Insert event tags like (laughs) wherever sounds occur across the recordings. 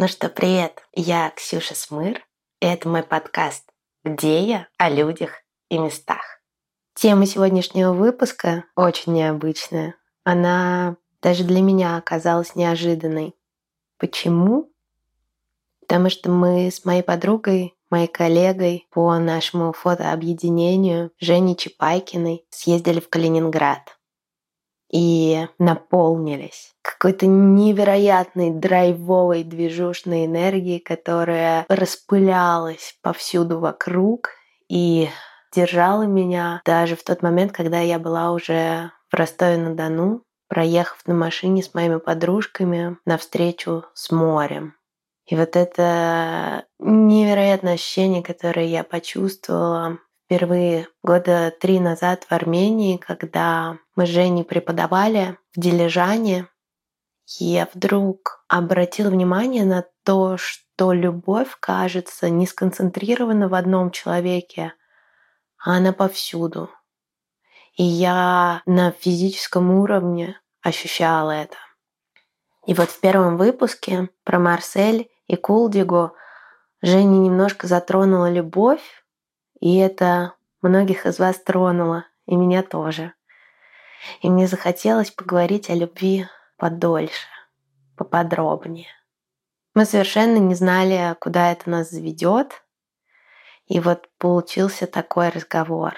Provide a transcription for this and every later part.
Ну что, привет, я Ксюша Смыр, и это мой подкаст «Где я?» о людях и местах. Тема сегодняшнего выпуска очень необычная. Она даже для меня оказалась неожиданной. Почему? Потому что мы с моей подругой, моей коллегой по нашему фотообъединению Женей Чапайкиной съездили в Калининград и наполнились какой-то невероятной драйвовой движушной энергией, которая распылялась повсюду вокруг и держала меня даже в тот момент, когда я была уже в Ростове-на-Дону, проехав на машине с моими подружками навстречу с морем. И вот это невероятное ощущение, которое я почувствовала впервые года три назад в Армении, когда мы с Женей преподавали в Дилижане. Я вдруг обратила внимание на то, что любовь, кажется, не сконцентрирована в одном человеке, а она повсюду. И я на физическом уровне ощущала это. И вот в первом выпуске про Марсель и Кулдигу Женя немножко затронула любовь, и это многих из вас тронуло, и меня тоже. И мне захотелось поговорить о любви подольше, поподробнее. Мы совершенно не знали, куда это нас заведет. И вот получился такой разговор.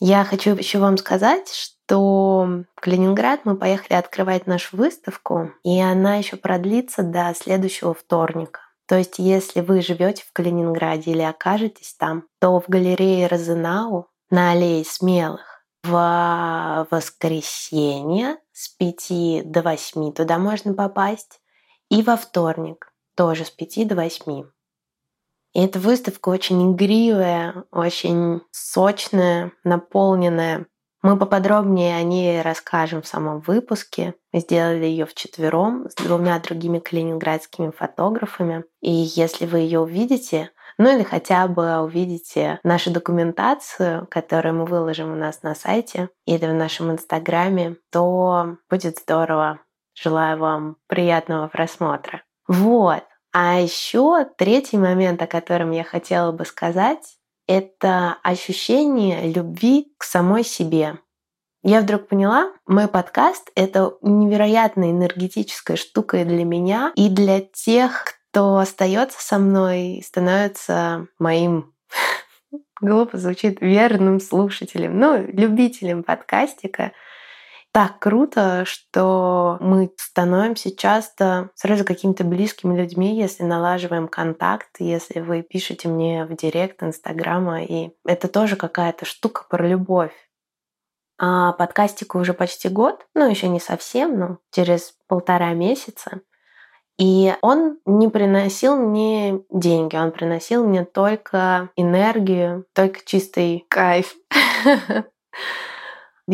Я хочу еще вам сказать, что в Калининград мы поехали открывать нашу выставку, и она еще продлится до следующего вторника. То есть, если вы живете в Калининграде или окажетесь там, то в галерее Розенау на аллее Смелых в воскресенье с 5 до 8 туда можно попасть, и во вторник тоже с 5 до 8. И эта выставка очень игривая, очень сочная, наполненная мы поподробнее о ней расскажем в самом выпуске. Мы сделали ее вчетвером с двумя другими калининградскими фотографами. И если вы ее увидите, ну или хотя бы увидите нашу документацию, которую мы выложим у нас на сайте или в нашем инстаграме, то будет здорово. Желаю вам приятного просмотра. Вот. А еще третий момент, о котором я хотела бы сказать, это ощущение любви к самой себе. Я вдруг поняла, мой подкаст — это невероятно энергетическая штука и для меня, и для тех, кто остается со мной и становится моим (laughs) глупо звучит, верным слушателем, ну, любителем подкастика — так круто, что мы становимся часто сразу какими-то близкими людьми, если налаживаем контакт, если вы пишете мне в директ Инстаграма, и это тоже какая-то штука про любовь. А подкастику уже почти год, ну еще не совсем, но через полтора месяца. И он не приносил мне деньги, он приносил мне только энергию, только чистый кайф. (laughs)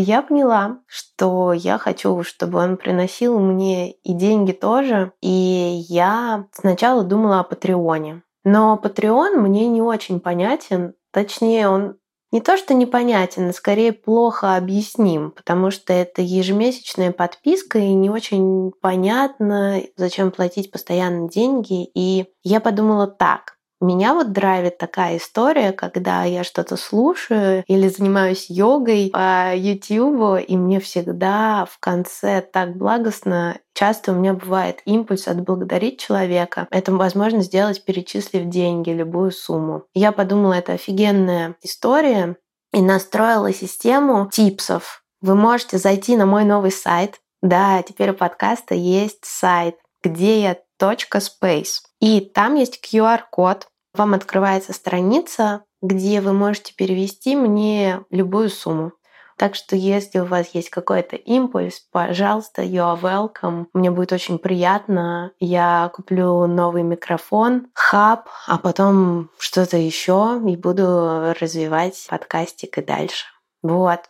я поняла, что я хочу, чтобы он приносил мне и деньги тоже. И я сначала думала о Патреоне. Но Patreon мне не очень понятен. Точнее, он не то, что непонятен, а скорее плохо объясним, потому что это ежемесячная подписка, и не очень понятно, зачем платить постоянно деньги. И я подумала так, меня вот драйвит такая история, когда я что-то слушаю или занимаюсь йогой по YouTube, и мне всегда в конце так благостно. Часто у меня бывает импульс отблагодарить человека. Это возможно сделать, перечислив деньги, любую сумму. Я подумала, это офигенная история, и настроила систему типсов. Вы можете зайти на мой новый сайт. Да, теперь у подкаста есть сайт, где я .space. И там есть QR-код, вам открывается страница, где вы можете перевести мне любую сумму. Так что если у вас есть какой-то импульс, пожалуйста, you are welcome. Мне будет очень приятно. Я куплю новый микрофон, хаб, а потом что-то еще и буду развивать подкастик и дальше. Вот.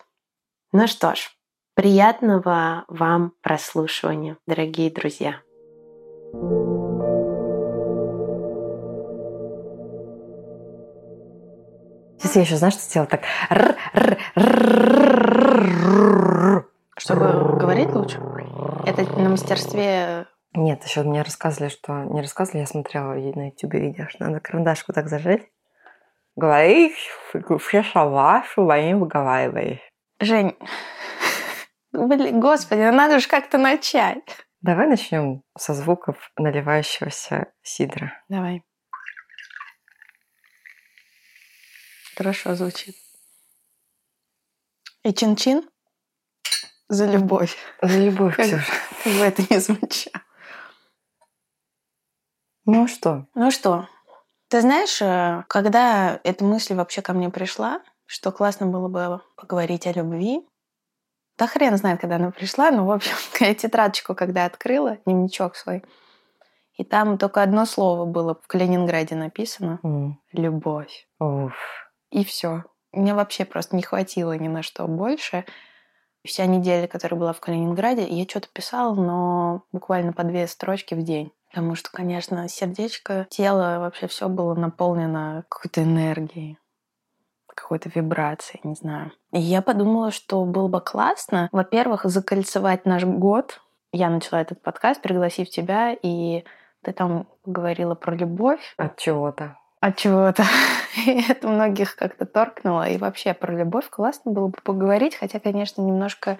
Ну что ж, приятного вам прослушивания, дорогие друзья. thank you Я еще, знаешь, что сделала? Так. Чтобы говорить лучше? Это на мастерстве Нет, еще мне рассказывали, что... Не рассказывали, я смотрела на YouTube видео, что надо карандашку так зажать. Говоришь, все слова своим выговариваешь. Жень, блин, господи, ну надо же как-то начать. Давай начнем со звуков наливающегося сидра. Давай. Хорошо звучит. И чин-чин за любовь. За любовь, Как- Ксюша. Как бы это ни звучало. Ну что? Ну что, ты знаешь, э, когда эта мысль вообще ко мне пришла, что классно было бы поговорить о любви, да хрен знает, когда она пришла, но, в общем, я тетрадочку когда открыла, дневничок свой, и там только одно слово было в Калининграде написано М, — «любовь». Уф. И все. Мне вообще просто не хватило ни на что больше. Вся неделя, которая была в Калининграде, я что-то писала, но буквально по две строчки в день. Потому что, конечно, сердечко, тело, вообще все было наполнено какой-то энергией, какой-то вибрацией, не знаю. И я подумала, что было бы классно, во-первых, закольцевать наш год. Я начала этот подкаст, пригласив тебя, и ты там говорила про любовь, От чего-то. От чего-то. (laughs) И это многих как-то торкнуло. И вообще про любовь классно было бы поговорить, хотя, конечно, немножко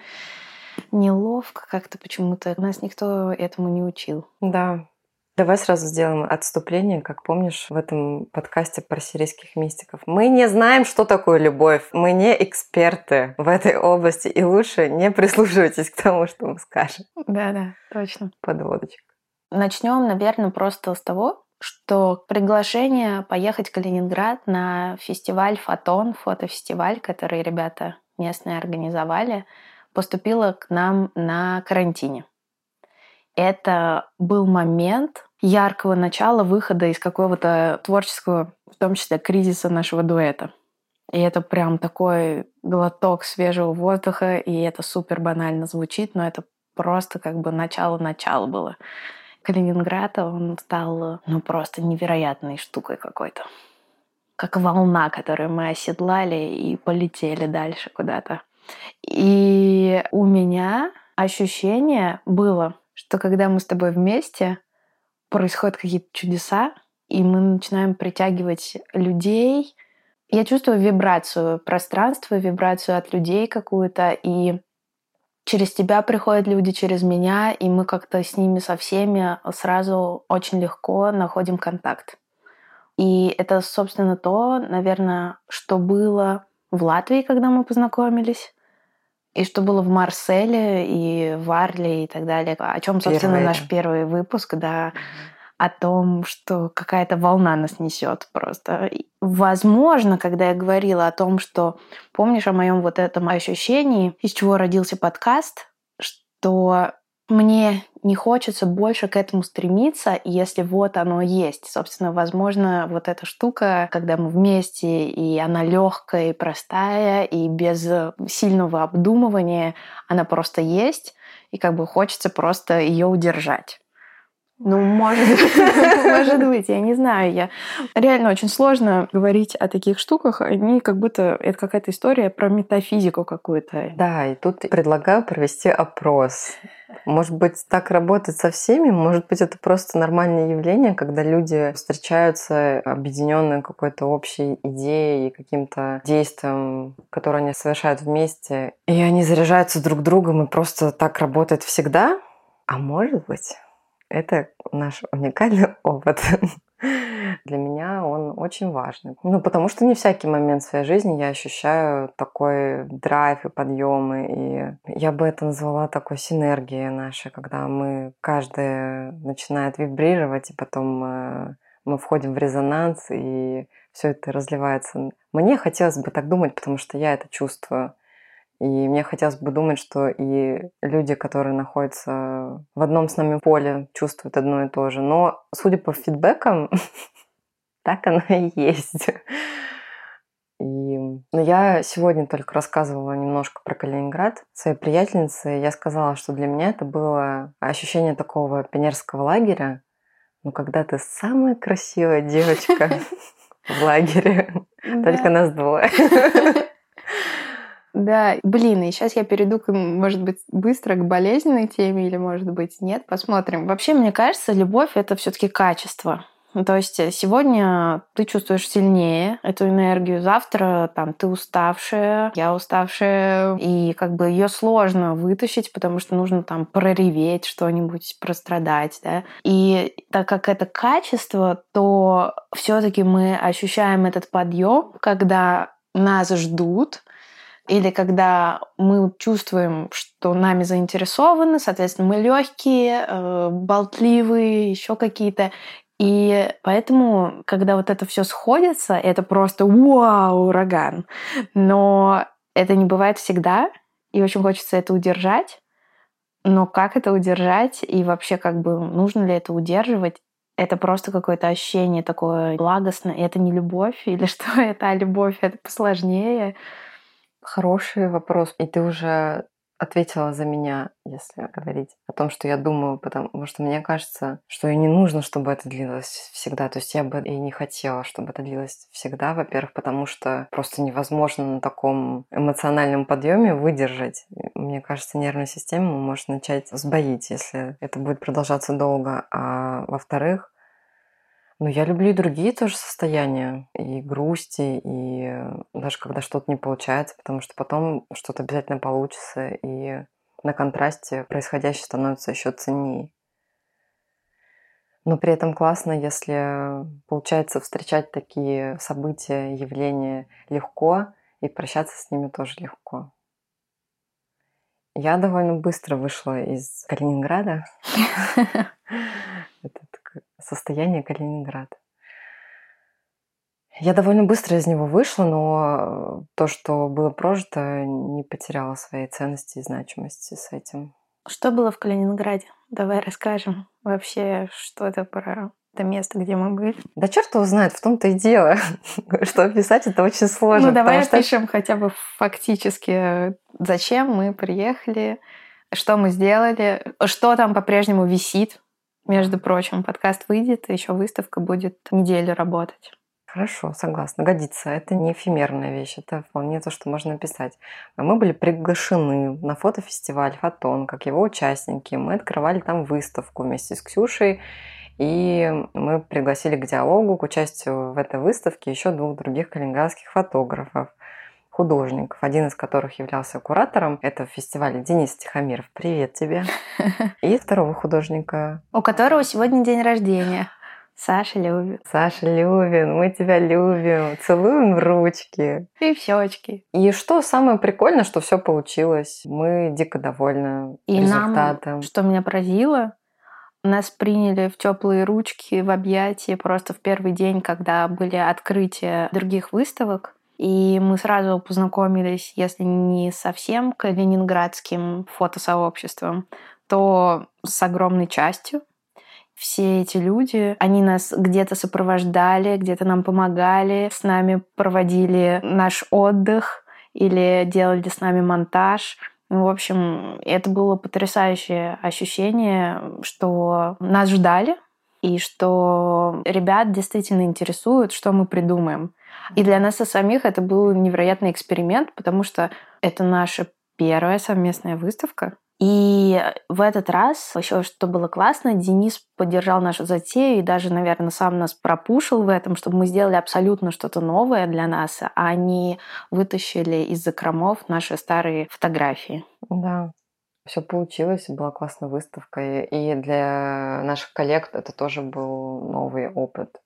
неловко как-то почему-то. Нас никто этому не учил. Да. Давай сразу сделаем отступление, как помнишь в этом подкасте про сирийских мистиков. Мы не знаем, что такое любовь. Мы не эксперты в этой области. И лучше не прислушивайтесь к тому, что мы скажем. Да-да, точно. Подводочек. Начнем, наверное, просто с того, что приглашение поехать в Калининград на фестиваль «Фотон», фотофестиваль, который ребята местные организовали, поступило к нам на карантине. Это был момент яркого начала выхода из какого-то творческого, в том числе кризиса нашего дуэта. И это прям такой глоток свежего воздуха, и это супер банально звучит, но это просто как бы начало-начало было. Калининград, он стал, ну, просто невероятной штукой какой-то. Как волна, которую мы оседлали и полетели дальше куда-то. И у меня ощущение было, что когда мы с тобой вместе, происходят какие-то чудеса, и мы начинаем притягивать людей. Я чувствую вибрацию пространства, вибрацию от людей какую-то, и через тебя приходят люди, через меня, и мы как-то с ними со всеми сразу очень легко находим контакт. И это, собственно, то, наверное, что было в Латвии, когда мы познакомились, и что было в Марселе и в Арле и так далее. О чем, собственно, Первое. наш первый выпуск, да, о том, что какая-то волна нас несет просто. Возможно, когда я говорила о том, что помнишь о моем вот этом ощущении, из чего родился подкаст, что мне не хочется больше к этому стремиться, если вот оно есть. Собственно, возможно, вот эта штука, когда мы вместе, и она легкая и простая, и без сильного обдумывания, она просто есть, и как бы хочется просто ее удержать. Ну, может, (laughs) может быть, я не знаю. Я... Реально очень сложно говорить о таких штуках. Они как будто... Это какая-то история про метафизику какую-то. Да, и тут предлагаю провести опрос. Может быть, так работает со всеми, может быть, это просто нормальное явление, когда люди встречаются объединенные какой-то общей идеей и каким-то действием, которое они совершают вместе, и они заряжаются друг другом, и просто так работает всегда. А может быть, это наш уникальный (laughs) опыт. Для меня он очень важный. Ну, потому что не всякий момент в своей жизни я ощущаю такой драйв и подъемы. И я бы это назвала такой синергией нашей, когда мы каждый начинает вибрировать, и потом э, мы входим в резонанс, и все это разливается. Мне хотелось бы так думать, потому что я это чувствую. И мне хотелось бы думать, что и люди, которые находятся в одном с нами поле, чувствуют одно и то же. Но, судя по фидбэкам, (laughs) так оно (laughs) и есть. И ну, я сегодня только рассказывала немножко про Калининград своей приятельнице. Я сказала, что для меня это было ощущение такого пионерского лагеря. Ну, когда ты самая красивая девочка (laughs) в лагере, только нас двое. Да, блин, и сейчас я перейду, может быть, быстро к болезненной теме или, может быть, нет, посмотрим. Вообще, мне кажется, любовь — это все таки качество. Ну, то есть э, сегодня ты чувствуешь сильнее эту энергию, завтра там ты уставшая, я уставшая, и как бы ее сложно вытащить, потому что нужно там прореветь что-нибудь, прострадать, да. И так как это качество, то все-таки мы ощущаем этот подъем, когда нас ждут, или когда мы чувствуем, что нами заинтересованы, соответственно, мы легкие, э, болтливые, еще какие-то, и поэтому, когда вот это все сходится, это просто вау, ураган. Но это не бывает всегда, и очень хочется это удержать. Но как это удержать и вообще как бы нужно ли это удерживать? Это просто какое-то ощущение такое благостное. Это не любовь или (laughs) что это, а любовь это посложнее. Хороший вопрос. И ты уже ответила за меня, если говорить о том, что я думаю, потому что мне кажется, что и не нужно, чтобы это длилось всегда. То есть я бы и не хотела, чтобы это длилось всегда, во-первых, потому что просто невозможно на таком эмоциональном подъеме выдержать. Мне кажется, нервная система может начать сбоить, если это будет продолжаться долго. А во-вторых, но я люблю и другие тоже состояния, и грусти, и даже когда что-то не получается, потому что потом что-то обязательно получится, и на контрасте происходящее становится еще ценнее. Но при этом классно, если получается встречать такие события, явления легко, и прощаться с ними тоже легко. Я довольно быстро вышла из Калининграда. (laughs) Состояние Калининград. Я довольно быстро из него вышла, но то, что было прожито, не потеряло своей ценности и значимости с этим. Что было в Калининграде? Давай расскажем вообще, что это про это место, где мы были. Да черт его знает, в том-то и дело, (laughs) что описать это очень сложно. Ну давай опишем что... хотя бы фактически, зачем мы приехали, что мы сделали, что там по-прежнему висит между прочим, подкаст выйдет, еще выставка будет неделю работать. Хорошо, согласна, годится. Это не эфемерная вещь, это вполне то, что можно написать. Мы были приглашены на фотофестиваль «Фотон», как его участники. Мы открывали там выставку вместе с Ксюшей, и мы пригласили к диалогу, к участию в этой выставке еще двух других калининградских фотографов художников, один из которых являлся куратором этого фестиваля Денис Тихомиров. Привет тебе. (laughs) И второго художника. У которого сегодня день рождения. Саша Любин. Саша Любин, мы тебя любим, целуем в ручки. И в щечки. И что самое прикольное, что все получилось. Мы дико довольны и результатом. Нам, что меня поразило, нас приняли в теплые ручки, в объятия просто в первый день, когда были открытия других выставок. И мы сразу познакомились, если не совсем калининградским фотосообществом, то с огромной частью. Все эти люди, они нас где-то сопровождали, где-то нам помогали, с нами проводили наш отдых или делали с нами монтаж. Ну, в общем, это было потрясающее ощущение, что нас ждали, и что ребят действительно интересует, что мы придумаем. И для нас самих это был невероятный эксперимент, потому что это наша первая совместная выставка. И в этот раз еще что было классно, Денис поддержал нашу затею и даже, наверное, сам нас пропушил в этом, чтобы мы сделали абсолютно что-то новое для нас, а не вытащили из закромов наши старые фотографии. Да, все получилось, была классная выставка, и для наших коллег это тоже был новый опыт.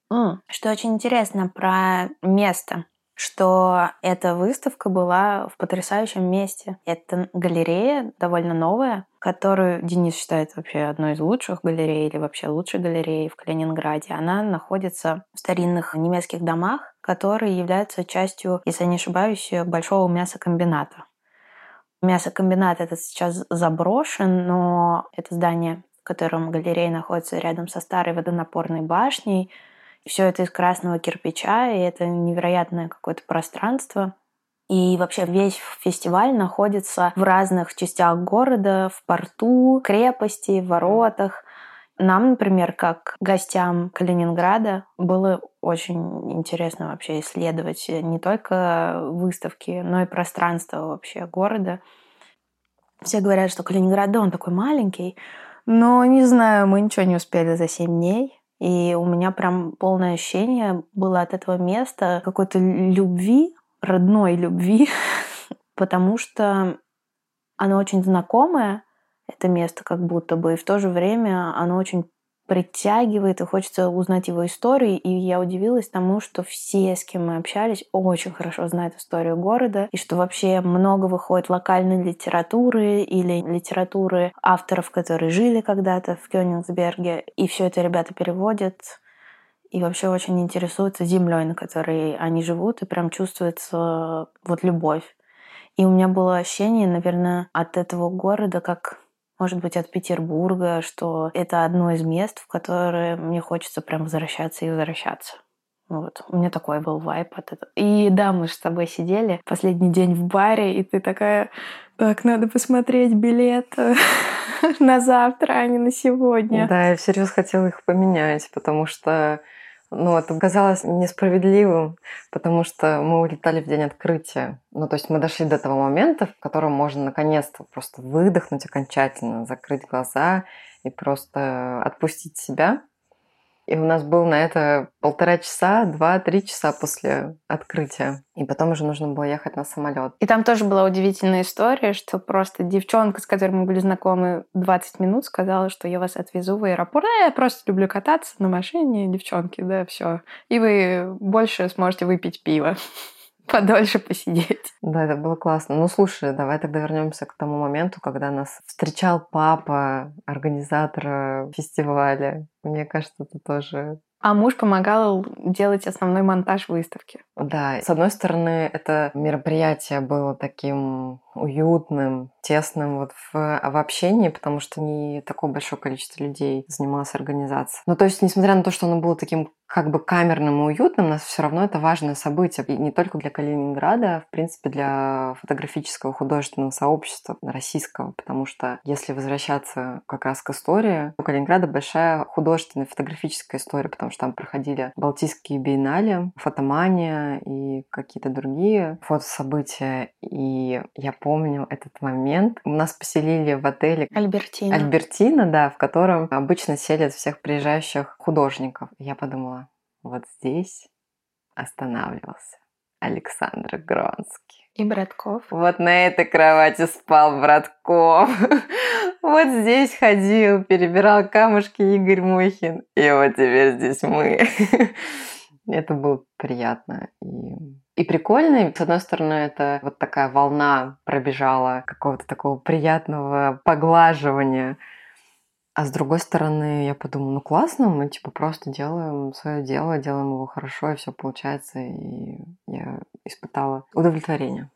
Что очень интересно про место, что эта выставка была в потрясающем месте. Это галерея довольно новая, которую Денис считает вообще одной из лучших галерей или вообще лучшей галереей в Калининграде. Она находится в старинных немецких домах, которые являются частью, если не ошибаюсь, большого мясокомбината. Мясокомбинат этот сейчас заброшен, но это здание, в котором галерея находится рядом со старой водонапорной башней. Все это из красного кирпича, и это невероятное какое-то пространство. И вообще весь фестиваль находится в разных частях города, в порту, крепости, в воротах. Нам, например, как гостям Калининграда, было очень интересно вообще исследовать не только выставки, но и пространство вообще города. Все говорят, что Калининград, да, он такой маленький, но не знаю, мы ничего не успели за семь дней. И у меня прям полное ощущение было от этого места какой-то любви, родной любви, (laughs) потому что оно очень знакомое, это место как будто бы, и в то же время оно очень притягивает, и хочется узнать его историю. И я удивилась тому, что все, с кем мы общались, очень хорошо знают историю города, и что вообще много выходит локальной литературы или литературы авторов, которые жили когда-то в Кёнигсберге, и все это ребята переводят и вообще очень интересуются землей, на которой они живут, и прям чувствуется вот любовь. И у меня было ощущение, наверное, от этого города, как может быть, от Петербурга, что это одно из мест, в которое мне хочется прям возвращаться и возвращаться. Вот. У меня такой был вайп от этого. И да, мы же с тобой сидели последний день в баре, и ты такая, так, надо посмотреть билет (laughs) на завтра, а не на сегодня. Да, я всерьез хотела их поменять, потому что ну, это казалось несправедливым, потому что мы улетали в день открытия. Ну, то есть мы дошли до того момента, в котором можно наконец-то просто выдохнуть окончательно, закрыть глаза и просто отпустить себя. И у нас был на это полтора часа, два-три часа после открытия. И потом уже нужно было ехать на самолет. И там тоже была удивительная история, что просто девчонка, с которой мы были знакомы 20 минут, сказала, что я вас отвезу в аэропорт. А я просто люблю кататься на машине, девчонки, да, все. И вы больше сможете выпить пиво подольше посидеть. (laughs) Да, это было классно. Ну, слушай, давай тогда вернемся к тому моменту, когда нас встречал папа, организатор фестиваля. Мне кажется, это тоже а муж помогал делать основной монтаж выставки. Да, с одной стороны, это мероприятие было таким уютным, тесным вот в, в общении, потому что не такое большое количество людей занималось организацией. Ну, то есть, несмотря на то, что оно было таким как бы камерным и уютным, нас все равно это важное событие. И не только для Калининграда, а в принципе для фотографического художественного сообщества российского, потому что если возвращаться как раз к истории, у Калининграда большая художественная фотографическая история, потому что там проходили Балтийские биеннале, фотомания и какие-то другие фотособытия. И я помню этот момент. Нас поселили в отеле Альбертина. Альбертина, да, в котором обычно селят всех приезжающих художников. Я подумала, вот здесь останавливался Александр Гронский. И Братков. Вот на этой кровати спал Братков. (laughs) Вот здесь ходил, перебирал камушки Игорь Мухин. И вот теперь здесь мы. (laughs) Это было приятно и, и прикольно. С одной стороны, это вот такая волна пробежала какого-то такого приятного поглаживания а с другой стороны, я подумала, ну классно, мы типа просто делаем свое дело, делаем его хорошо, и все получается, и я испытала удовлетворение.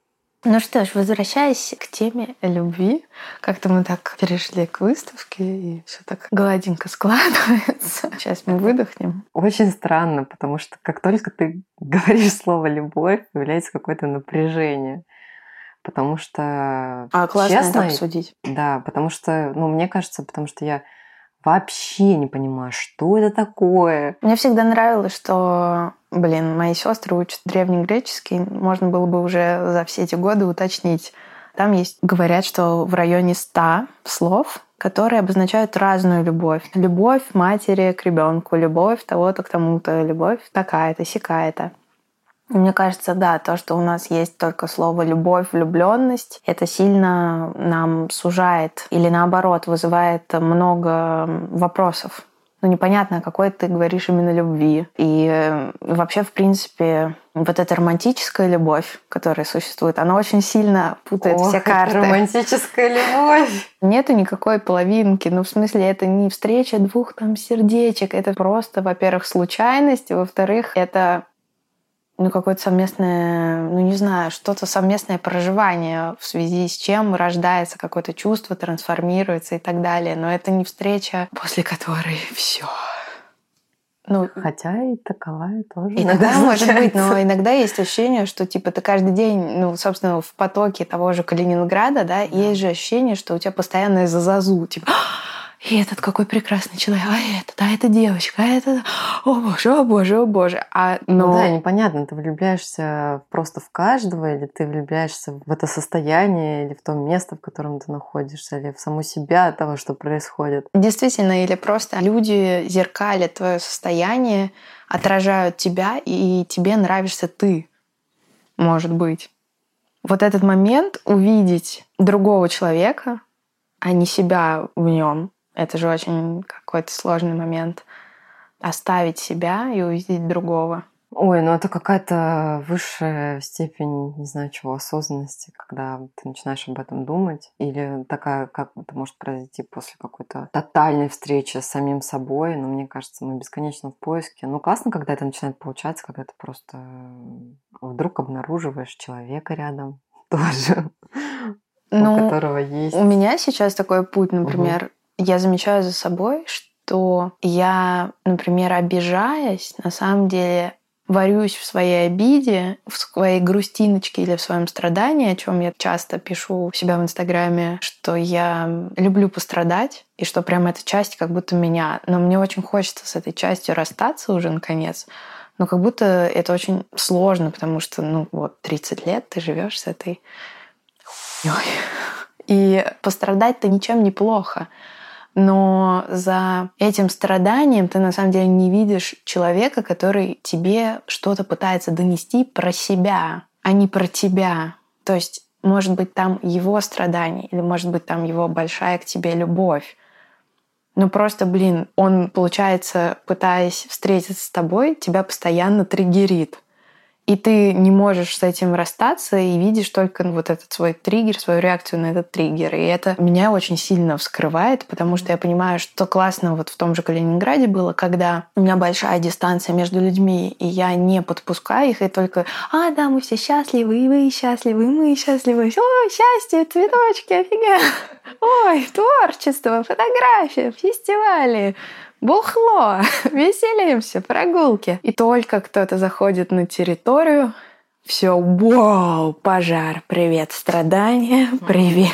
Ну что ж, возвращаясь к теме любви, как-то мы так перешли к выставке, и все так гладенько складывается. (laughs) Сейчас мы выдохнем. Очень странно, потому что как только ты (laughs) говоришь слово «любовь», появляется какое-то напряжение потому что... А классно честно, это обсудить. Да, потому что, ну, мне кажется, потому что я вообще не понимаю, что это такое. Мне всегда нравилось, что, блин, мои сестры учат древнегреческий, можно было бы уже за все эти годы уточнить. Там есть, говорят, что в районе ста слов, которые обозначают разную любовь. Любовь матери к ребенку, любовь того-то к тому-то, любовь такая-то, сякая-то. Мне кажется, да, то, что у нас есть только слово любовь, влюбленность, это сильно нам сужает или наоборот вызывает много вопросов. Ну, непонятно, какой ты говоришь именно любви. И э, вообще, в принципе, вот эта романтическая любовь, которая существует, она очень сильно путает Ох, все карты. романтическая любовь! Нету никакой половинки. Ну, в смысле, это не встреча двух там сердечек. Это просто, во-первых, случайность, во-вторых, это ну, какое-то совместное, ну, не знаю, что-то совместное проживание, в связи с чем рождается какое-то чувство, трансформируется и так далее. Но это не встреча, (laughs) после которой (laughs) все. Ну, Хотя и таковая тоже. Иногда может быть, но иногда есть ощущение, что типа ты каждый день, ну, собственно, в потоке того же Калининграда, да, да. есть же ощущение, что у тебя постоянное зазазу, типа и этот какой прекрасный человек, а этот, а это девочка, а это, о боже, о боже, о боже. А, но... Ну да, непонятно, ты влюбляешься просто в каждого, или ты влюбляешься в это состояние, или в то место, в котором ты находишься, или в саму себя от того, что происходит. Действительно, или просто люди зеркалят твое состояние, отражают тебя, и тебе нравишься ты, может быть. Вот этот момент увидеть другого человека, а не себя в нем, это же очень какой-то сложный момент. Оставить себя и увидеть другого. Ой, ну это какая-то высшая степень, не знаю чего, осознанности, когда ты начинаешь об этом думать. Или такая, как это может произойти после какой-то тотальной встречи с самим собой. Но мне кажется, мы бесконечно в поиске. Ну классно, когда это начинает получаться, когда ты просто вдруг обнаруживаешь человека рядом (laughs) тоже, ну, у которого есть. У меня сейчас такой путь, например, угу я замечаю за собой, что я, например, обижаясь, на самом деле варюсь в своей обиде, в своей грустиночке или в своем страдании, о чем я часто пишу у себя в Инстаграме, что я люблю пострадать, и что прям эта часть как будто меня. Но мне очень хочется с этой частью расстаться уже наконец. Но как будто это очень сложно, потому что, ну вот, 30 лет ты живешь с этой (laughs) И пострадать-то ничем не плохо но за этим страданием ты на самом деле не видишь человека, который тебе что-то пытается донести про себя, а не про тебя. То есть, может быть, там его страдание, или может быть, там его большая к тебе любовь. Ну просто, блин, он, получается, пытаясь встретиться с тобой, тебя постоянно триггерит и ты не можешь с этим расстаться и видишь только вот этот свой триггер, свою реакцию на этот триггер. И это меня очень сильно вскрывает, потому что я понимаю, что классно вот в том же Калининграде было, когда у меня большая дистанция между людьми, и я не подпускаю их, и только «А, да, мы все счастливы, и вы счастливы, и мы счастливы. О, счастье, цветочки, офигенно! (laughs) Ой, творчество, фотография, фестивали, бухло, (laughs) веселимся, прогулки. И только кто-то заходит на территорию, все, вау, пожар, привет, страдания, привет,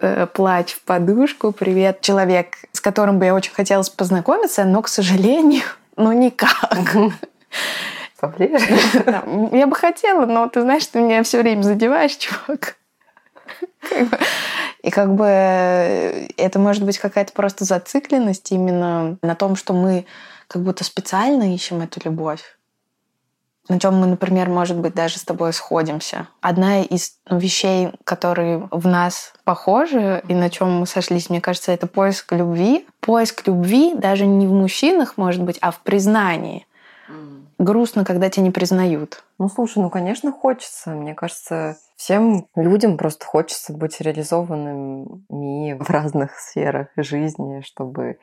э, плач в подушку, привет, человек, с которым бы я очень хотела познакомиться, но, к сожалению, (laughs) ну никак. Поближе? (laughs) Я бы хотела, но ты знаешь, ты меня все время задеваешь, чувак. И как бы э, это может быть какая-то просто зацикленность именно на том, что мы как будто специально ищем эту любовь. На чем мы, например, может быть, даже с тобой сходимся. Одна из ну, вещей, которые в нас похожи и на чем мы сошлись, мне кажется, это поиск любви. Поиск любви даже не в мужчинах, может быть, а в признании. Грустно, когда тебя не признают. Ну, слушай, ну, конечно, хочется. Мне кажется, всем людям просто хочется быть реализованными в разных сферах жизни, чтобы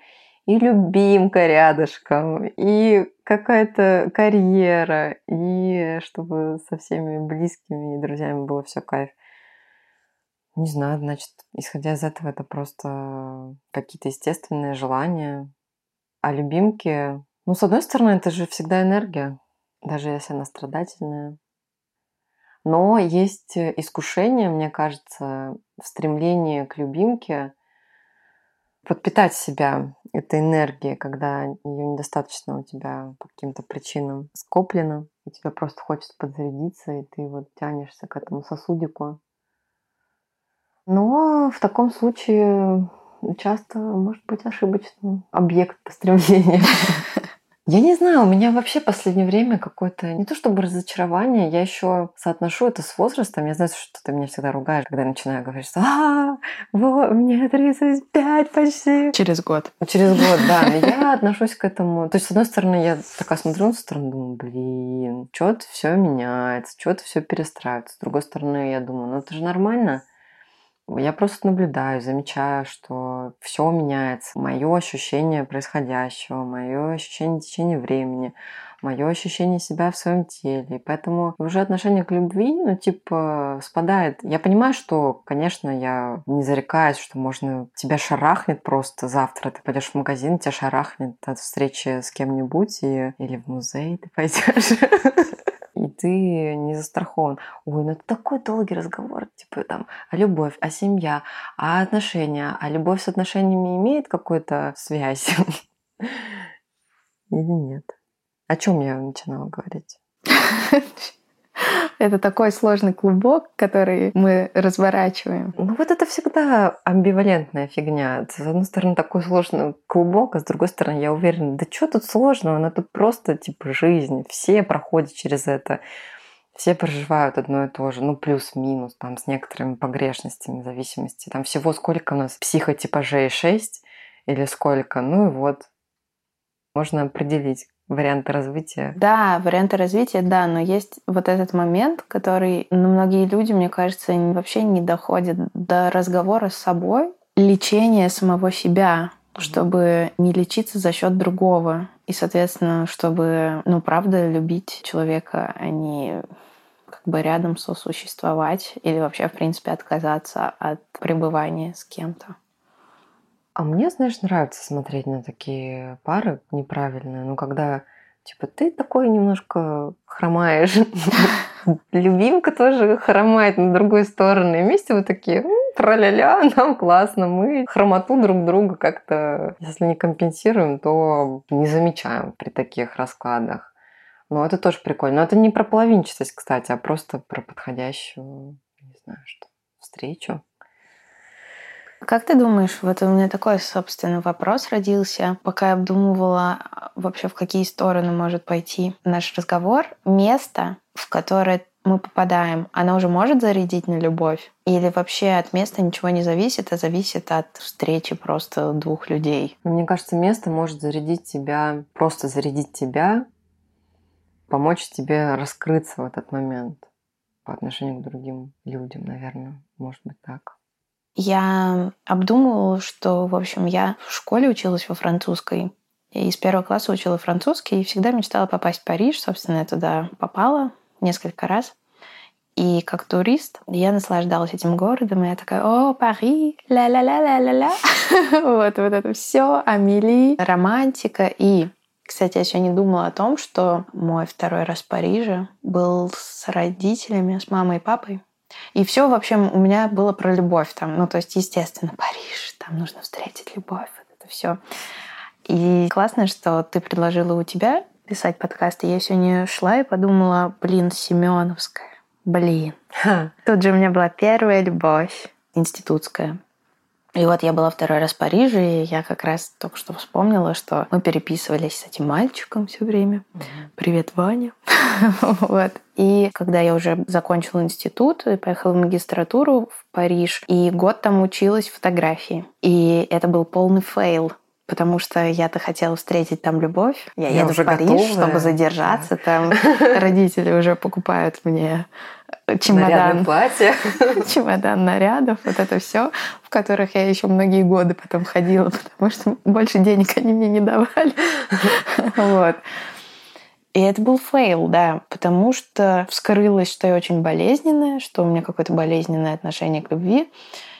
и любимка рядышком, и какая-то карьера, и чтобы со всеми близкими и друзьями было все кайф. Не знаю, значит, исходя из этого, это просто какие-то естественные желания. А любимки, ну, с одной стороны, это же всегда энергия даже если она страдательная. Но есть э, искушение, мне кажется, в стремлении к любимке подпитать себя этой энергией, когда ее недостаточно у тебя по каким-то причинам скоплено, и тебе просто хочется подзарядиться, и ты вот тянешься к этому сосудику. Но в таком случае часто может быть ошибочным объект стремления. (laughs) Я не знаю, у меня вообще последнее время какое-то не то чтобы разочарование, я еще соотношу это с возрастом. Я знаю, что ты меня всегда ругаешь, когда я начинаю говорить, что а, вот, мне 35 почти. Через год. Через год, да. Я отношусь к этому. То есть, с одной стороны, я такая смотрю на сторону, думаю, блин, что-то все меняется, что-то все перестраивается. С другой стороны, я думаю, ну это же нормально. Я просто наблюдаю, замечаю, что все меняется. Мое ощущение происходящего, мое ощущение течения времени, мое ощущение себя в своем теле. И поэтому уже отношение к любви, ну, типа, спадает. Я понимаю, что, конечно, я не зарекаюсь, что можно тебя шарахнет просто завтра. Ты пойдешь в магазин, тебя шарахнет от встречи с кем-нибудь и... или в музей ты пойдешь. (laughs) и ты не застрахован. Ой, ну это такой долгий разговор. Типа там, а любовь, а семья, а отношения, а любовь с отношениями имеет какую-то связь? (laughs) Или нет? О чем я начинала говорить? (laughs) Это такой сложный клубок, который мы разворачиваем. Ну вот это всегда амбивалентная фигня. С одной стороны, такой сложный клубок, а с другой стороны, я уверена, да что тут сложного? Ну тут просто типа жизнь. Все проходят через это. Все проживают одно и то же, ну плюс-минус, там с некоторыми погрешностями, зависимости. Там всего сколько у нас психотипажей? Шесть или сколько? Ну и вот, можно определить, варианты развития. Да, варианты развития, да, но есть вот этот момент, который, ну, многие люди, мне кажется, вообще не доходят до разговора с собой, лечения самого себя, чтобы не лечиться за счет другого. И, соответственно, чтобы, ну, правда, любить человека, а не как бы рядом сосуществовать или вообще, в принципе, отказаться от пребывания с кем-то. А мне, знаешь, нравится смотреть на такие пары неправильные. Ну, когда, типа, ты такой немножко хромаешь. (laughs) Любимка тоже хромает на другой сторону. И вместе вы такие, тра-ля-ля, (laughs) нам классно. Мы хромоту друг друга как-то, если не компенсируем, то не замечаем при таких раскладах. Но это тоже прикольно. Но это не про половинчатость, кстати, а просто про подходящую, не знаю что, встречу. Как ты думаешь, вот у меня такой, собственно, вопрос родился, пока я обдумывала вообще, в какие стороны может пойти наш разговор. Место, в которое мы попадаем, оно уже может зарядить на любовь? Или вообще от места ничего не зависит, а зависит от встречи просто двух людей? Мне кажется, место может зарядить тебя, просто зарядить тебя, помочь тебе раскрыться в этот момент по отношению к другим людям, наверное. Может быть так. Я обдумывала, что, в общем, я в школе училась во французской. И с первого класса учила французский и всегда мечтала попасть в Париж. Собственно, я туда попала несколько раз. И как турист я наслаждалась этим городом, и я такая, о, Пари, ля-ля-ля-ля-ля-ля. (laughs) вот, вот это все, Амели, романтика. И, кстати, я сегодня думала о том, что мой второй раз в Париже был с родителями, с мамой и папой. И все, в общем, у меня было про любовь там. Ну, то есть, естественно, Париж, там нужно встретить любовь, вот это все. И классно, что ты предложила у тебя писать подкасты. Я сегодня шла и подумала, блин, Семеновская. Блин. Ха. Тут же у меня была первая любовь институтская. И вот я была второй раз в Париже, и я как раз только что вспомнила, что мы переписывались с этим мальчиком все время. Привет, Ваня. (laughs) вот. И когда я уже закончила институт и поехала в магистратуру в Париж, и год там училась фотографии. И это был полный фейл, потому что я-то хотела встретить там любовь. Я, я еду уже в Париж, готовая. чтобы задержаться. Там (laughs) родители уже покупают мне чемодан. платье. (laughs) чемодан нарядов, вот это все, в которых я еще многие годы потом ходила, потому что больше денег они мне не давали. (laughs) вот. И это был фейл, да, потому что вскрылось, что я очень болезненная, что у меня какое-то болезненное отношение к любви,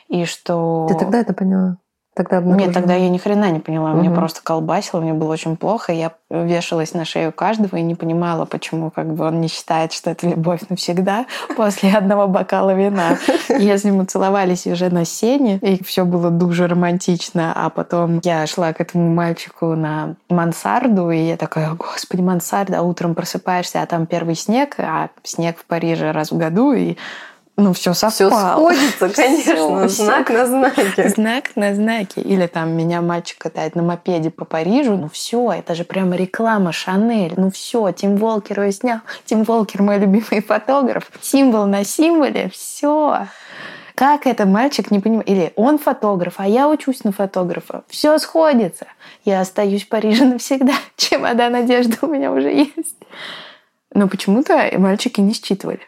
и что... Ты тогда это поняла? Тогда Нет, тогда я ни хрена не поняла. Угу. Мне просто колбасило, мне было очень плохо. Я вешалась на шею каждого и не понимала, почему как бы он не считает, что это любовь навсегда (laughs) после одного бокала вина. Если мы целовались уже на сене, и все было дуже романтично, а потом я шла к этому мальчику на мансарду, и я такая, господи, мансарда, а утром просыпаешься, а там первый снег, а снег в Париже раз в году, и ну, все совпало. Все сходится, конечно. Всё, знак всё. на знаке. Знак на знаке. Или там меня мальчик катает на мопеде по Парижу. Ну все, это же прямо реклама Шанель. Ну все, Тим Волкер его снял. Тим Волкер мой любимый фотограф. Символ на символе. Все. Как это мальчик не понимает? Или он фотограф, а я учусь на фотографа. Все сходится. Я остаюсь в Париже навсегда. (laughs) Чемодан одежды у меня уже есть. Но почему-то мальчики не считывали.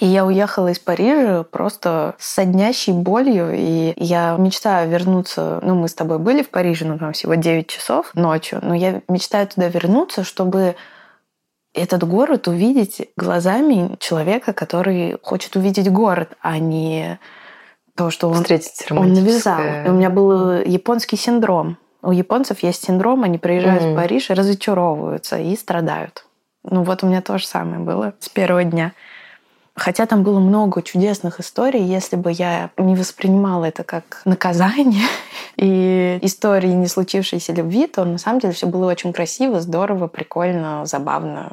И я уехала из Парижа просто с соднящей болью. И я мечтаю вернуться... Ну, мы с тобой были в Париже, ну, там всего 9 часов ночью. Но я мечтаю туда вернуться, чтобы этот город увидеть глазами человека, который хочет увидеть город, а не то, что он, он навязал. И у меня был японский синдром. У японцев есть синдром, они приезжают mm-hmm. в Париж и разочаровываются и страдают. Ну вот у меня то же самое было с первого дня. Хотя там было много чудесных историй, если бы я не воспринимала это как наказание (laughs) и истории не случившейся любви, то на самом деле все было очень красиво, здорово, прикольно, забавно.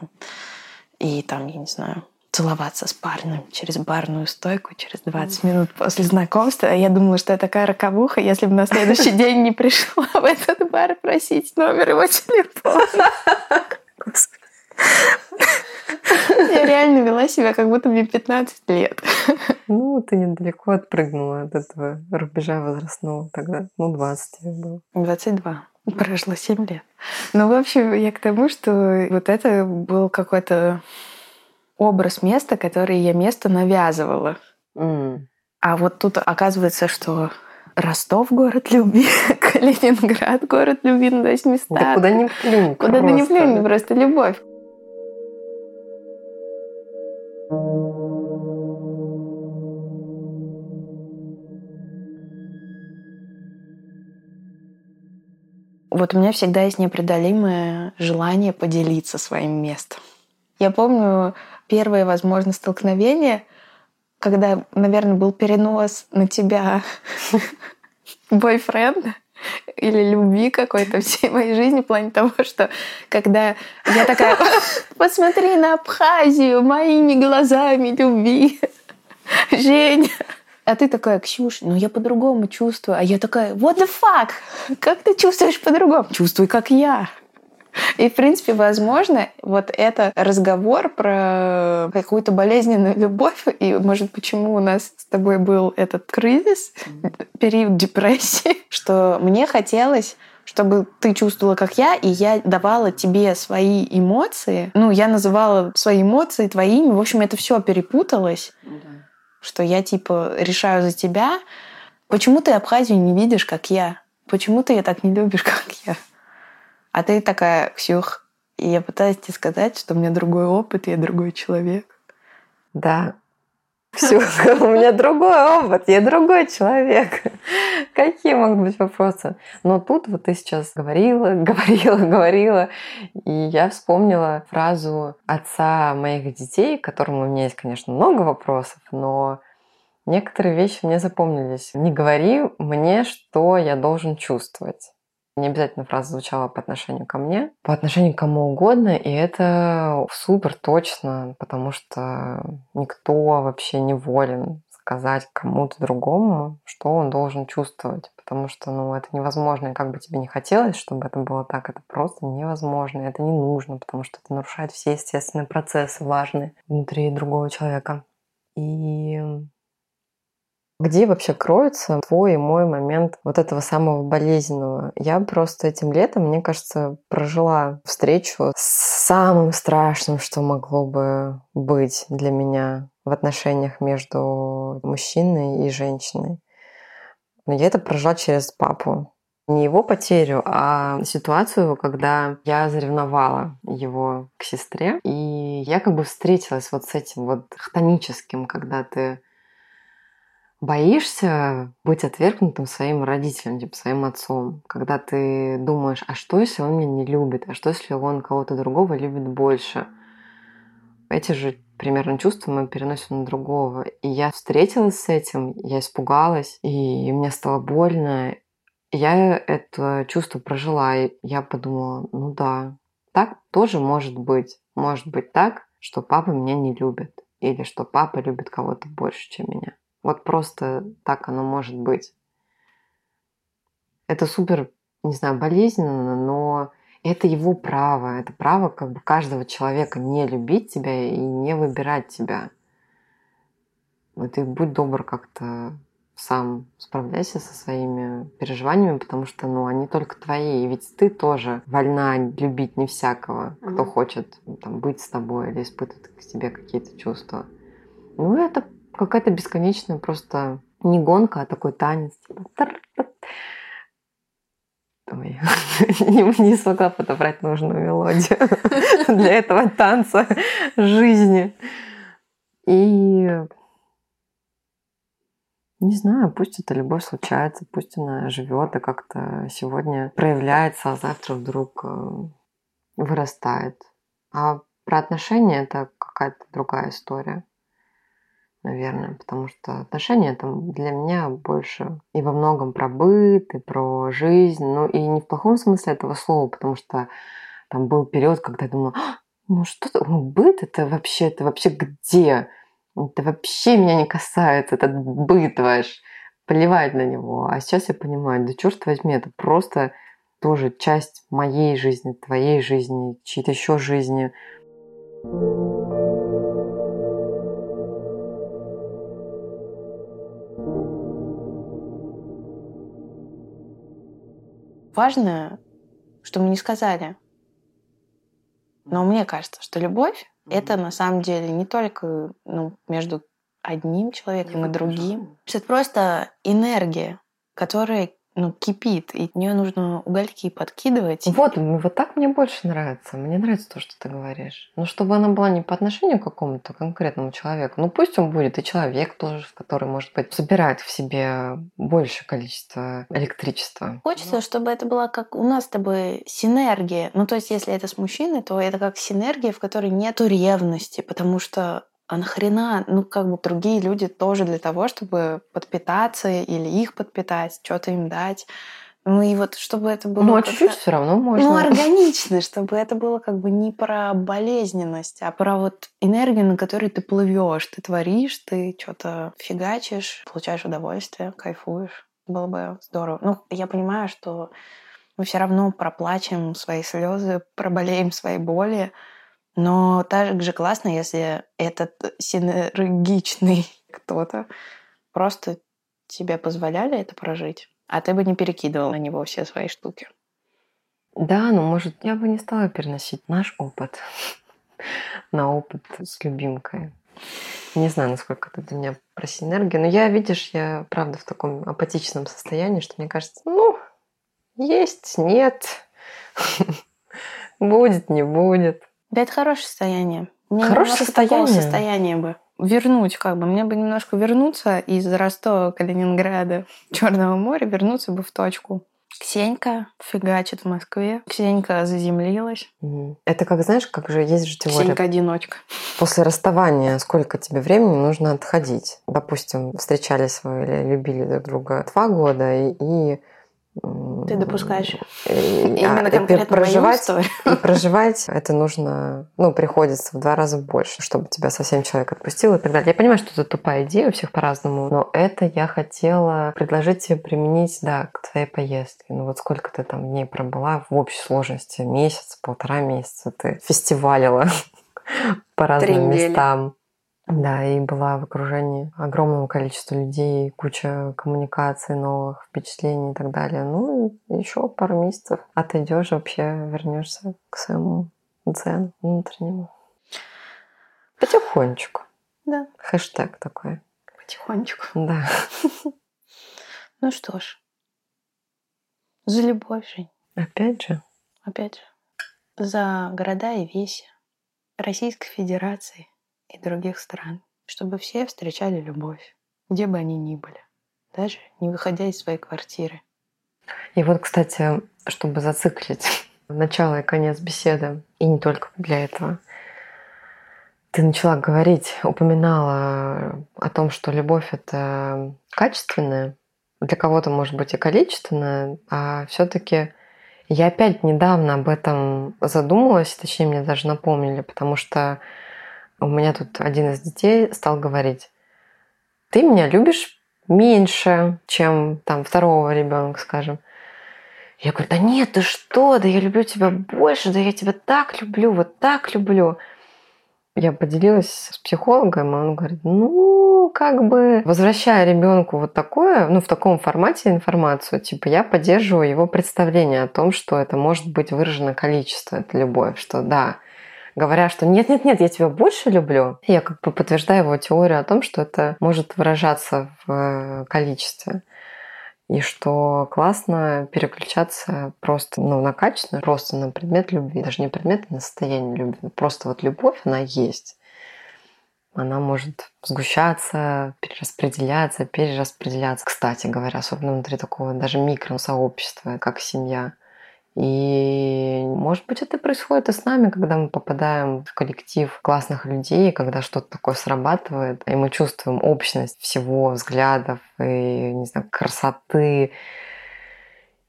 И там, я не знаю, целоваться с парнем через барную стойку через 20 минут после знакомства. Я думала, что я такая роковуха, если бы на следующий день не пришла в этот бар просить номер его телефона. (laughs) Я реально вела себя, как будто мне 15 лет. Ну, ты недалеко отпрыгнула от этого рубежа возрастного тогда. Ну, 20 тебе было. 22. Прошло 7 лет. Ну, в общем, я к тому, что вот это был какой-то образ места, который я место навязывала. Mm. А вот тут оказывается, что Ростов город любви, (laughs) Калининград город любви, ну, то есть места. Да куда ни плюнь. Куда ты не плюнь, просто любовь. Вот у меня всегда есть непреодолимое желание поделиться своим местом. Я помню первое, возможно, столкновение, когда, наверное, был перенос на тебя (laughs) бойфренда или любви какой-то всей моей жизни в плане того, что когда я такая, посмотри на Абхазию моими глазами любви, Женя, а ты такая, Ксюш, ну я по-другому чувствую. А я такая, what the fuck? Как ты чувствуешь по-другому? Чувствуй, как я. И, в принципе, возможно, вот это разговор про какую-то болезненную любовь, и, может, почему у нас с тобой был этот кризис, период депрессии, (laughs) что мне хотелось чтобы ты чувствовала, как я, и я давала тебе свои эмоции. Ну, я называла свои эмоции твоими. В общем, это все перепуталось. Да что я типа решаю за тебя. Почему ты Абхазию не видишь, как я? Почему ты ее так не любишь, (laughs) как я? А ты такая, Ксюх, и я пытаюсь тебе сказать, что у меня другой опыт, я другой человек. Да, все, у меня другой опыт, я другой человек. Какие могут быть вопросы? Но тут вот ты сейчас говорила, (laughs) говорила, говорила, и я вспомнила фразу отца моих детей, к которому у меня есть, конечно, много вопросов, но некоторые вещи мне запомнились. Не говори мне, что я должен чувствовать. Не обязательно фраза звучала по отношению ко мне, по отношению к кому угодно, и это супер точно, потому что никто вообще не волен сказать кому-то другому, что он должен чувствовать, потому что, ну, это невозможно, и как бы тебе не хотелось, чтобы это было так, это просто невозможно, это не нужно, потому что это нарушает все естественные процессы важные внутри другого человека. И где вообще кроется твой и мой момент вот этого самого болезненного? Я просто этим летом, мне кажется, прожила встречу с самым страшным, что могло бы быть для меня в отношениях между мужчиной и женщиной. Но я это прожила через папу. Не его потерю, а ситуацию, когда я заревновала его к сестре. И я как бы встретилась вот с этим вот хтоническим, когда ты боишься быть отвергнутым своим родителем, типа своим отцом, когда ты думаешь, а что, если он меня не любит, а что, если он кого-то другого любит больше. Эти же примерно чувства мы переносим на другого. И я встретилась с этим, я испугалась, и мне стало больно. Я это чувство прожила, и я подумала, ну да, так тоже может быть. Может быть так, что папа меня не любит, или что папа любит кого-то больше, чем меня. Вот просто так оно может быть. Это супер, не знаю, болезненно, но это его право. Это право как бы каждого человека не любить тебя и не выбирать тебя. Вот и будь добр как-то сам справляйся со своими переживаниями, потому что, ну, они только твои. И ведь ты тоже вольна любить не всякого, кто mm-hmm. хочет там, быть с тобой или испытывать к тебе какие-то чувства. Ну, это какая-то бесконечная просто не гонка, а такой танец. Типа, Ой, (laughs) не, смогла подобрать нужную мелодию (laughs) для этого танца жизни. И не знаю, пусть эта любовь случается, пусть она живет и как-то сегодня проявляется, а завтра вдруг э, вырастает. А про отношения это какая-то другая история. Наверное, потому что отношения там для меня больше и во многом про быт, и про жизнь, но и не в плохом смысле этого слова, потому что там был период, когда я думала, «А, ну что то ну, быт это вообще, это вообще где? Это вообще меня не касается, этот быт ваш, плевать на него. А сейчас я понимаю, да черт возьми, это просто тоже часть моей жизни, твоей жизни, чьей-то еще жизни. Важно, что мы не сказали. Но мне кажется, что любовь mm-hmm. это на самом деле не только ну, между одним человеком и другим. Это просто энергия, которая ну, кипит, и в нее нужно угольки подкидывать. Вот, вот так мне больше нравится. Мне нравится то, что ты говоришь. Но чтобы она была не по отношению к какому-то конкретному человеку. Ну пусть он будет и человек тоже, который, может быть, собирает в себе большее количество электричества. Хочется, ну. чтобы это была как у нас с тобой синергия. Ну, то есть, если это с мужчиной, то это как синергия, в которой нету ревности, потому что а нахрена, ну, как бы другие люди тоже для того, чтобы подпитаться или их подпитать, что-то им дать. Ну и вот чтобы это было... Ну, а чуть-чуть все равно можно. Ну, органично, чтобы это было как бы не про болезненность, а про вот энергию, на которой ты плывешь, ты творишь, ты что-то фигачишь, получаешь удовольствие, кайфуешь. Было бы здорово. Ну, я понимаю, что мы все равно проплачем свои слезы, (laughs) проболеем свои боли, но также классно, если этот синергичный (laughs) кто-то просто тебе позволяли это прожить, а ты бы не перекидывал на него все свои штуки. Да, ну, может, я бы не стала переносить наш опыт (laughs) на опыт с любимкой. Не знаю, насколько это для меня про синергию, но я, видишь, я правда в таком апатичном состоянии, что мне кажется, ну, есть, нет, (laughs) будет, не будет. Да это хорошее состояние. Мне хорошее состояние. состояние бы вернуть, как бы, мне бы немножко вернуться из Ростова, Калининграда, (laughs) Черного моря, вернуться бы в точку. Ксенька фигачит в Москве. Ксенька заземлилась. Это как, знаешь, как же есть же теория. Ксенька-одиночка. После расставания сколько тебе времени нужно отходить? Допустим, встречались вы или любили друг друга два года, и, и ты допускаешь именно а, конкретно проживать, мою (laughs) И проживать это нужно, ну, приходится в два раза больше, чтобы тебя совсем человек отпустил и так далее. Я понимаю, что это тупая идея, у всех по-разному, но это я хотела предложить тебе применить, да, к твоей поездке. Ну вот сколько ты там дней пробыла в общей сложности? Месяц, полтора месяца ты фестивалила (laughs) по разным местам. Да, и была в окружении огромного количества людей, куча коммуникаций новых, впечатлений и так далее. Ну, еще пару месяцев отойдешь, вообще вернешься к своему дзен внутреннему. Потихонечку. Да. Хэштег такой. Потихонечку. Да. (laughs) Ну что ж, за любовь, Жень. Опять же. Опять же. За города и веси Российской Федерации и других стран, чтобы все встречали любовь, где бы они ни были, даже не выходя из своей квартиры. И вот, кстати, чтобы зациклить (laughs) начало и конец беседы, и не только для этого, ты начала говорить, упоминала о том, что любовь это качественная, для кого-то может быть и количественная, а все-таки я опять недавно об этом задумалась, точнее мне даже напомнили, потому что у меня тут один из детей стал говорить, ты меня любишь меньше, чем там второго ребенка, скажем. Я говорю, да нет, ты что, да я люблю тебя больше, да я тебя так люблю, вот так люблю. Я поделилась с психологом, и он говорит, ну, как бы, возвращая ребенку вот такое, ну, в таком формате информацию, типа, я поддерживаю его представление о том, что это может быть выражено количество, это любовь, что да, говоря, что нет-нет-нет, я тебя больше люблю, я как бы подтверждаю его теорию о том, что это может выражаться в э, количестве. И что классно переключаться просто ну, на качество, просто на предмет любви. Даже не предмет, а на состояние любви. Просто вот любовь, она есть. Она может сгущаться, перераспределяться, перераспределяться. Кстати говоря, особенно внутри такого даже микросообщества, как семья И, может быть, это происходит и с нами, когда мы попадаем в коллектив классных людей, когда что-то такое срабатывает, и мы чувствуем общность всего, взглядов и, не знаю, красоты.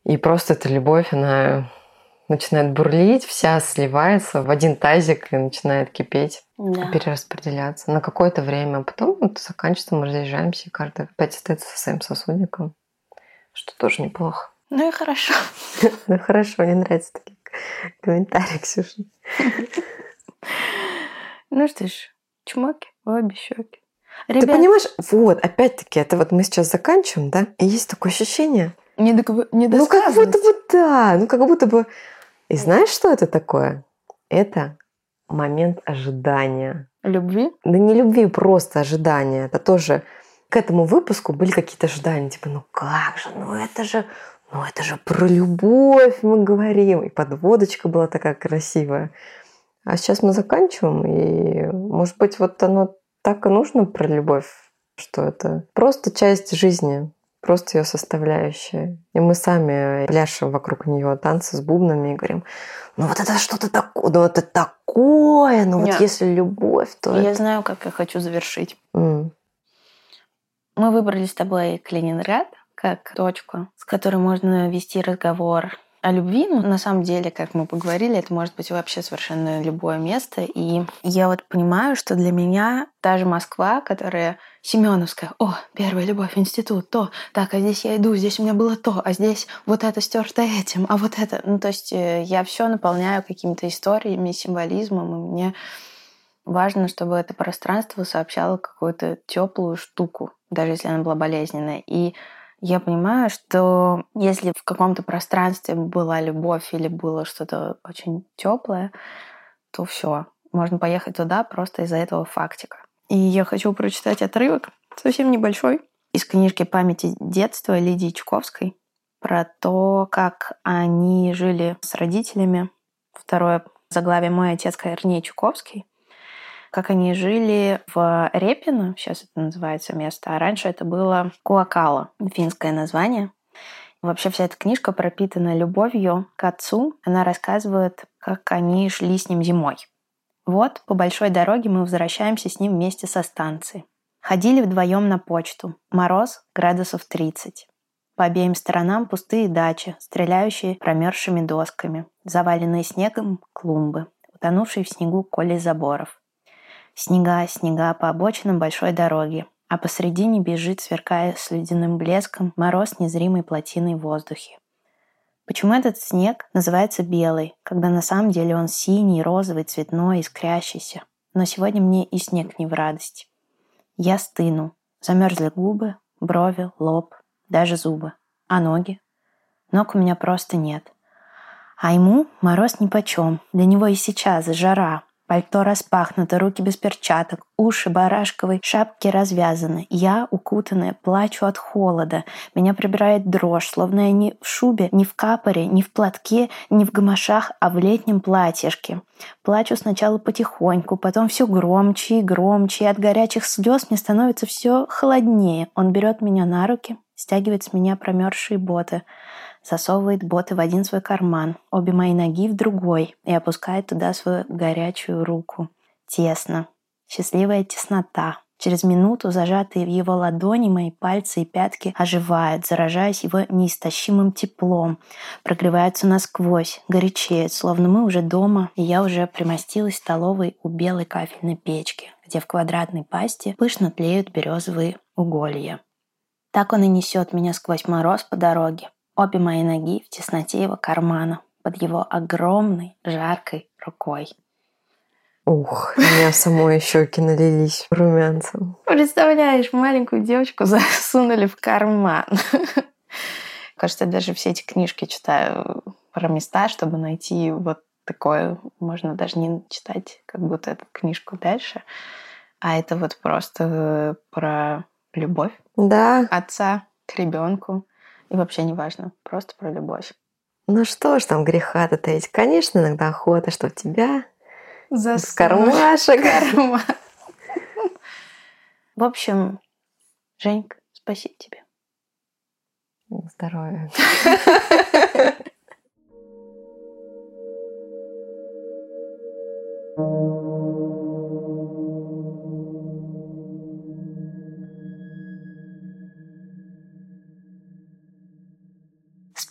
И просто эта любовь, она начинает бурлить, вся сливается в один тазик и начинает кипеть, да. перераспределяться на какое-то время. А потом вот заканчивается, мы разъезжаемся, и каждый опять остается со своим сосудиком, что тоже неплохо. Ну и хорошо. (laughs) Ну хорошо, мне нравятся такие комментарии, Ксюша. (laughs) Ну что ж, чмоки обе щеки. Ребят... Ты понимаешь, вот, опять-таки, это вот мы сейчас заканчиваем, да, и есть такое ощущение. Не ну, как будто бы да, ну, как будто бы... И знаешь, что это такое? Это момент ожидания. Любви? Да не любви, просто ожидания. Это тоже к этому выпуску были какие-то ожидания, типа, ну как же, ну это же, ну это же про любовь мы говорим. И подводочка была такая красивая. А сейчас мы заканчиваем, и, может быть, вот оно так и нужно про любовь, что это просто часть жизни, просто ее составляющая. И мы сами пляшем вокруг нее танцы с бубнами и говорим, ну вот это что-то такое, ну это такое, ну Нет. вот если любовь, то Я это... знаю, как я хочу завершить. Mm. Мы выбрали с тобой Калининград, как точку, с которой можно вести разговор о любви. Ну, на самом деле, как мы поговорили, это может быть вообще совершенно любое место. И я вот понимаю, что для меня та же Москва, которая Семеновская, о, первая любовь, институт, то, так, а здесь я иду, здесь у меня было то, а здесь вот это стерто этим, а вот это. Ну, то есть э, я все наполняю какими-то историями, символизмом, и мне важно, чтобы это пространство сообщало какую-то теплую штуку, даже если она была болезненная. И я понимаю, что если в каком-то пространстве была любовь или было что-то очень теплое, то все, можно поехать туда просто из-за этого фактика. И я хочу прочитать отрывок, совсем небольшой, из книжки «Памяти детства» Лидии Чуковской про то, как они жили с родителями. Второе заглавие «Мой отец Корней Чуковский» как они жили в Репино, сейчас это называется место, а раньше это было Куакала, финское название. Вообще вся эта книжка пропитана любовью к отцу. Она рассказывает, как они шли с ним зимой. Вот по большой дороге мы возвращаемся с ним вместе со станции. Ходили вдвоем на почту. Мороз градусов 30. По обеим сторонам пустые дачи, стреляющие промерзшими досками, заваленные снегом клумбы, утонувшие в снегу коли заборов. Снега, снега по обочинам большой дороги, а посредине бежит, сверкая с ледяным блеском, мороз незримой плотиной в воздухе. Почему этот снег называется белый, когда на самом деле он синий, розовый, цветной, искрящийся? Но сегодня мне и снег не в радость. Я стыну. Замерзли губы, брови, лоб, даже зубы. А ноги? Ног у меня просто нет. А ему мороз нипочем. Для него и сейчас жара, Пальто распахнуто, руки без перчаток, уши барашковой шапки развязаны. Я, укутанная, плачу от холода. Меня прибирает дрожь, словно я не в шубе, не в капоре, не в платке, не в гамашах, а в летнем платьишке. Плачу сначала потихоньку, потом все громче и громче, и от горячих слез мне становится все холоднее. Он берет меня на руки, стягивает с меня промерзшие боты засовывает боты в один свой карман, обе мои ноги в другой и опускает туда свою горячую руку. Тесно. Счастливая теснота. Через минуту зажатые в его ладони мои пальцы и пятки оживают, заражаясь его неистощимым теплом, прогреваются насквозь, горячеют, словно мы уже дома, и я уже примостилась в столовой у белой кафельной печки, где в квадратной пасти пышно тлеют березовые уголья. Так он и несет меня сквозь мороз по дороге, Обе мои ноги в тесноте его кармана, под его огромной, жаркой рукой. Ух, у меня (laughs) самой щеки налились румянцем. Представляешь, маленькую девочку (laughs) засунули в карман. (laughs) Кажется, я даже все эти книжки читаю про места, чтобы найти вот такое. Можно даже не читать как будто эту книжку дальше. А это вот просто про любовь да. отца к ребенку. И вообще не важно, просто про любовь. Ну что ж там греха-то таить? Конечно, иногда охота, что у тебя За с кармашек. Карма. (laughs) В общем, Женька, спасибо тебе. Здоровья. (laughs)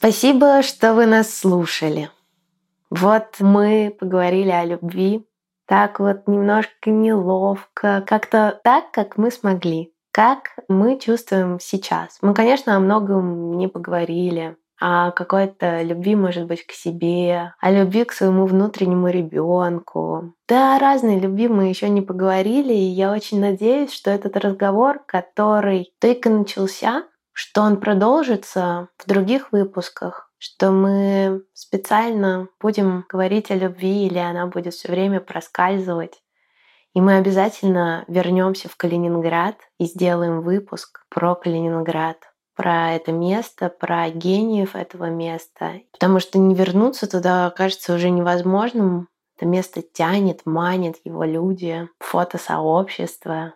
Спасибо, что вы нас слушали. Вот мы поговорили о любви. Так вот немножко неловко, как-то так, как мы смогли, как мы чувствуем сейчас. Мы, конечно, о многом не поговорили, о какой-то любви, может быть, к себе, о любви к своему внутреннему ребенку. Да, о разной любви мы еще не поговорили, и я очень надеюсь, что этот разговор, который только начался, что он продолжится в других выпусках, что мы специально будем говорить о любви, или она будет все время проскальзывать. И мы обязательно вернемся в Калининград и сделаем выпуск про Калининград про это место, про гениев этого места. Потому что не вернуться туда кажется уже невозможным. Это место тянет, манит его люди, фотосообщество.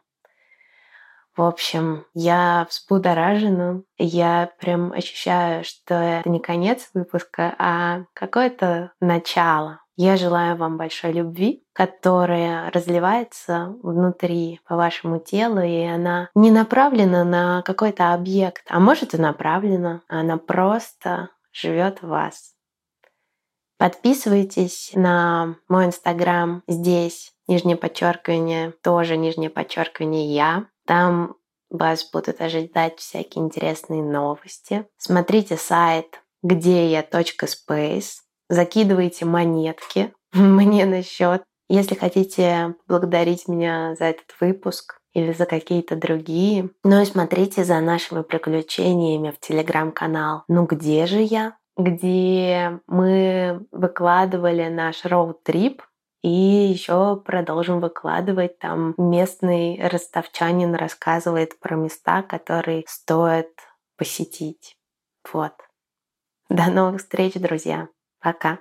В общем, я взбудоражена. Я прям ощущаю, что это не конец выпуска, а какое-то начало. Я желаю вам большой любви, которая разливается внутри по вашему телу, и она не направлена на какой-то объект, а может и направлена, она просто живет в вас. Подписывайтесь на мой инстаграм здесь, нижнее подчеркивание, тоже нижнее подчеркивание я. Там вас будут ожидать всякие интересные новости. Смотрите сайт где я .space закидывайте монетки (laughs) мне на счет. Если хотите благодарить меня за этот выпуск или за какие-то другие, ну и смотрите за нашими приключениями в телеграм-канал «Ну где же я?», где мы выкладывали наш роуд-трип и еще продолжим выкладывать. Там местный ростовчанин рассказывает про места, которые стоит посетить. Вот. До новых встреч, друзья! Пока.